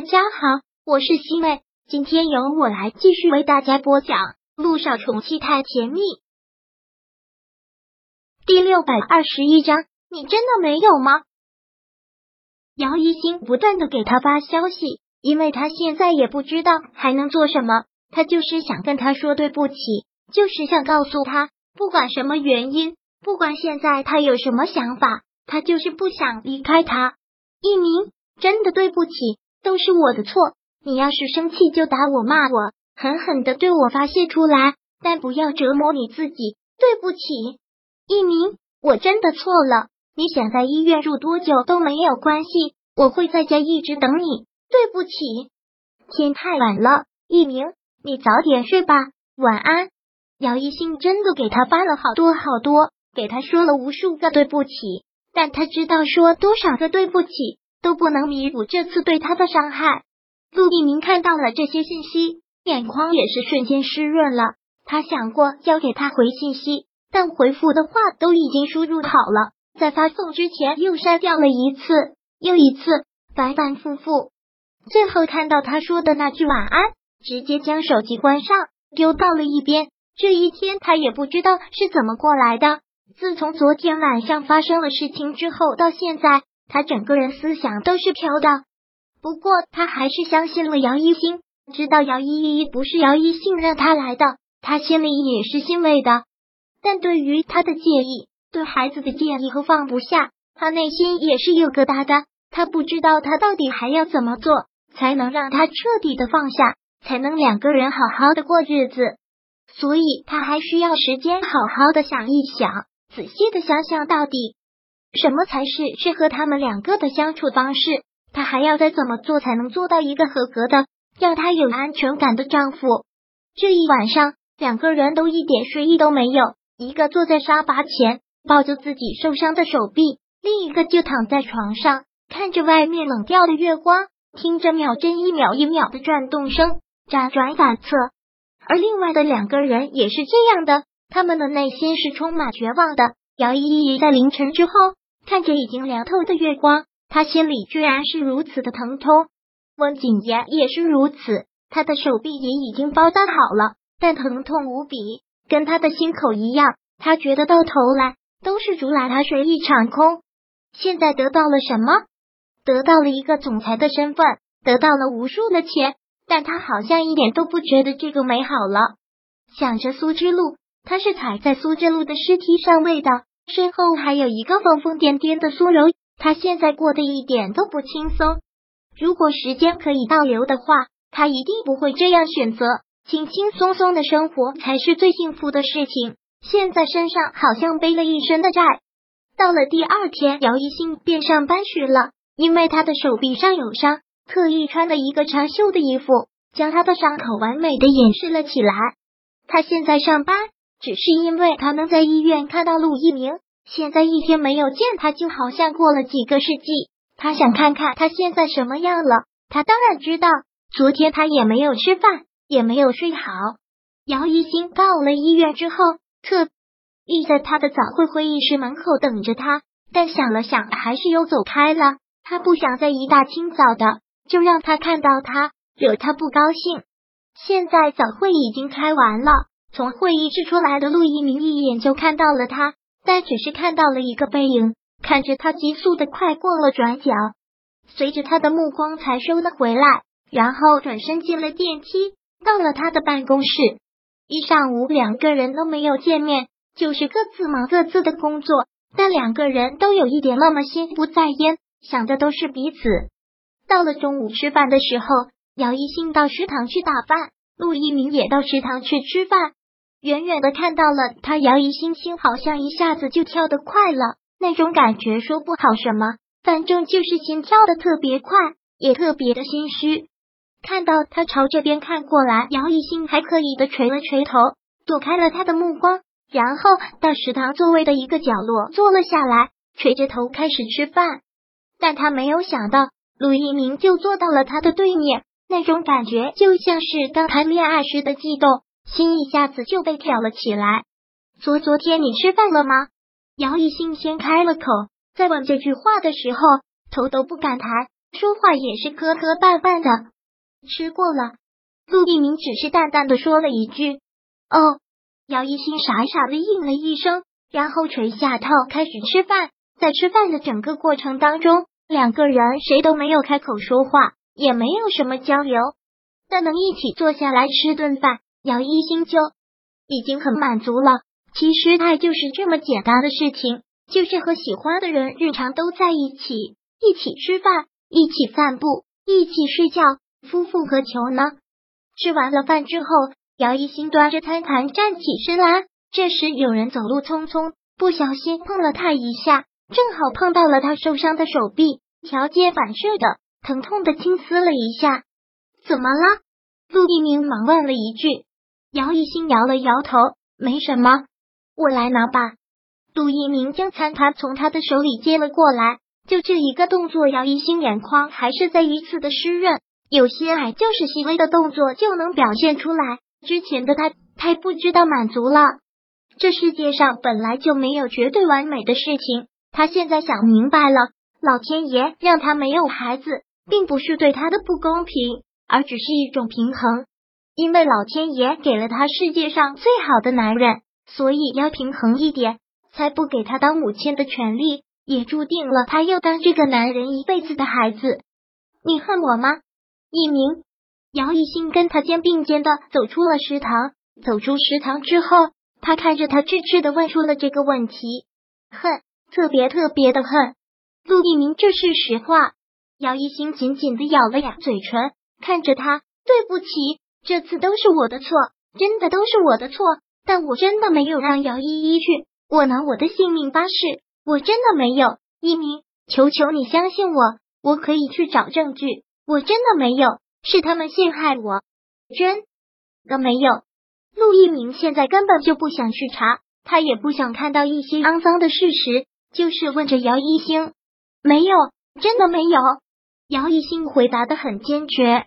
大家好，我是西妹，今天由我来继续为大家播讲《路上宠妻太甜蜜》第六百二十一章。你真的没有吗？姚一星不断的给他发消息，因为他现在也不知道还能做什么，他就是想跟他说对不起，就是想告诉他，不管什么原因，不管现在他有什么想法，他就是不想离开他。一鸣，真的对不起。都是我的错，你要是生气就打我骂我，狠狠的对我发泄出来，但不要折磨你自己。对不起，一鸣，我真的错了。你想在医院住多久都没有关系，我会在家一直等你。对不起，天太晚了，一鸣，你早点睡吧，晚安。姚一兴真的给他发了好多好多，给他说了无数个对不起，但他知道说多少个对不起。都不能弥补这次对他的伤害。陆一鸣看到了这些信息，眼眶也是瞬间湿润了。他想过要给他回信息，但回复的话都已经输入好了，在发送之前又删掉了一次又一次，反反复复。最后看到他说的那句晚安，直接将手机关上，丢到了一边。这一天他也不知道是怎么过来的。自从昨天晚上发生了事情之后，到现在。他整个人思想都是飘的，不过他还是相信了姚一星，知道姚依依不是姚一信让他来的，他心里也是欣慰的。但对于他的介意，对孩子的介意和放不下，他内心也是有疙瘩的。他不知道他到底还要怎么做，才能让他彻底的放下，才能两个人好好的过日子。所以他还需要时间好好的想一想，仔细的想想到底。什么才是适合他们两个的相处方式？他还要再怎么做才能做到一个合格的，让他有安全感的丈夫？这一晚上，两个人都一点睡意都没有。一个坐在沙发前，抱着自己受伤的手臂；另一个就躺在床上，看着外面冷掉的月光，听着秒针一秒一秒的转动声，辗转反侧。而另外的两个人也是这样的，他们的内心是充满绝望的。姚依依在凌晨之后。看着已经凉透的月光，他心里居然是如此的疼痛。温景言也是如此，他的手臂也已经包扎好了，但疼痛无比，跟他的心口一样。他觉得到头来都是竹篮打水一场空。现在得到了什么？得到了一个总裁的身份，得到了无数的钱，但他好像一点都不觉得这个美好了。想着苏之路，他是踩在苏之路的尸体上喂的。身后还有一个疯疯癫癫的苏柔，他现在过得一点都不轻松。如果时间可以倒流的话，他一定不会这样选择，轻轻松松的生活才是最幸福的事情。现在身上好像背了一身的债。到了第二天，姚一兴便上班去了，因为他的手臂上有伤，特意穿了一个长袖的衣服，将他的伤口完美的掩饰了起来。他现在上班。只是因为他能在医院看到陆一鸣，现在一天没有见他，就好像过了几个世纪。他想看看他现在什么样了。他当然知道，昨天他也没有吃饭，也没有睡好。姚一新到了医院之后，特意在他的早会会议室门口等着他，但想了想，还是又走开了。他不想在一大清早的就让他看到他，惹他不高兴。现在早会已经开完了。从会议室出来的陆一鸣一眼就看到了他，但只是看到了一个背影，看着他急速的快过了转角，随着他的目光才收了回来，然后转身进了电梯，到了他的办公室。一上午两个人都没有见面，就是各自忙各自的工作，但两个人都有一点那么心不在焉，想的都是彼此。到了中午吃饭的时候，姚一兴到食堂去打饭，陆一鸣也到食堂去吃饭。远远的看到了他，姚一星星好像一下子就跳得快了，那种感觉说不好什么，反正就是心跳的特别快，也特别的心虚。看到他朝这边看过来，姚一星还刻意的垂了垂头，躲开了他的目光，然后到食堂座位的一个角落坐了下来，垂着头开始吃饭。但他没有想到，陆一鸣就坐到了他的对面，那种感觉就像是刚谈恋爱时的悸动。心一下子就被挑了起来。昨昨天你吃饭了吗？姚一兴先开了口，在问这句话的时候，头都不敢抬，说话也是磕磕绊绊的。吃过了，陆一鸣只是淡淡的说了一句：“哦。”姚一兴傻傻的应了一声，然后垂下头开始吃饭。在吃饭的整个过程当中，两个人谁都没有开口说话，也没有什么交流。但能一起坐下来吃顿饭，姚一新就已经很满足了。其实爱就是这么简单的事情，就是和喜欢的人日常都在一起，一起吃饭，一起散步，一起睡觉。夫复何求呢？吃完了饭之后。姚一新端着餐盘站起身来，这时有人走路匆匆，不小心碰了他一下，正好碰到了他受伤的手臂，条件反射的疼痛的轻撕了一下。怎么了？陆一鸣忙问了一句。姚一新摇了摇头，没什么，我来拿吧。陆一鸣将餐盘从他的手里接了过来，就这一个动作，姚一新眼眶还是再一次的湿润。有些爱就是细微的动作就能表现出来。之前的他太不知道满足了。这世界上本来就没有绝对完美的事情。他现在想明白了，老天爷让他没有孩子，并不是对他的不公平，而只是一种平衡。因为老天爷给了他世界上最好的男人，所以要平衡一点，才不给他当母亲的权利，也注定了他要当这个男人一辈子的孩子。你恨我吗？一鸣。姚一新跟他肩并肩的走出了食堂。走出食堂之后，他看着他，痴痴的问出了这个问题：恨，特别特别的恨。陆一鸣，这是实话。姚一新紧紧的咬了咬嘴唇，看着他，对不起，这次都是我的错，真的都是我的错。但我真的没有让姚依依去，我拿我的性命发誓，我真的没有。一鸣，求求你相信我，我可以去找证据，我真的没有。是他们陷害我，真的没有。陆一鸣现在根本就不想去查，他也不想看到一些肮脏的事实，就是问着姚一星，没有，真的没有。姚一星回答的很坚决。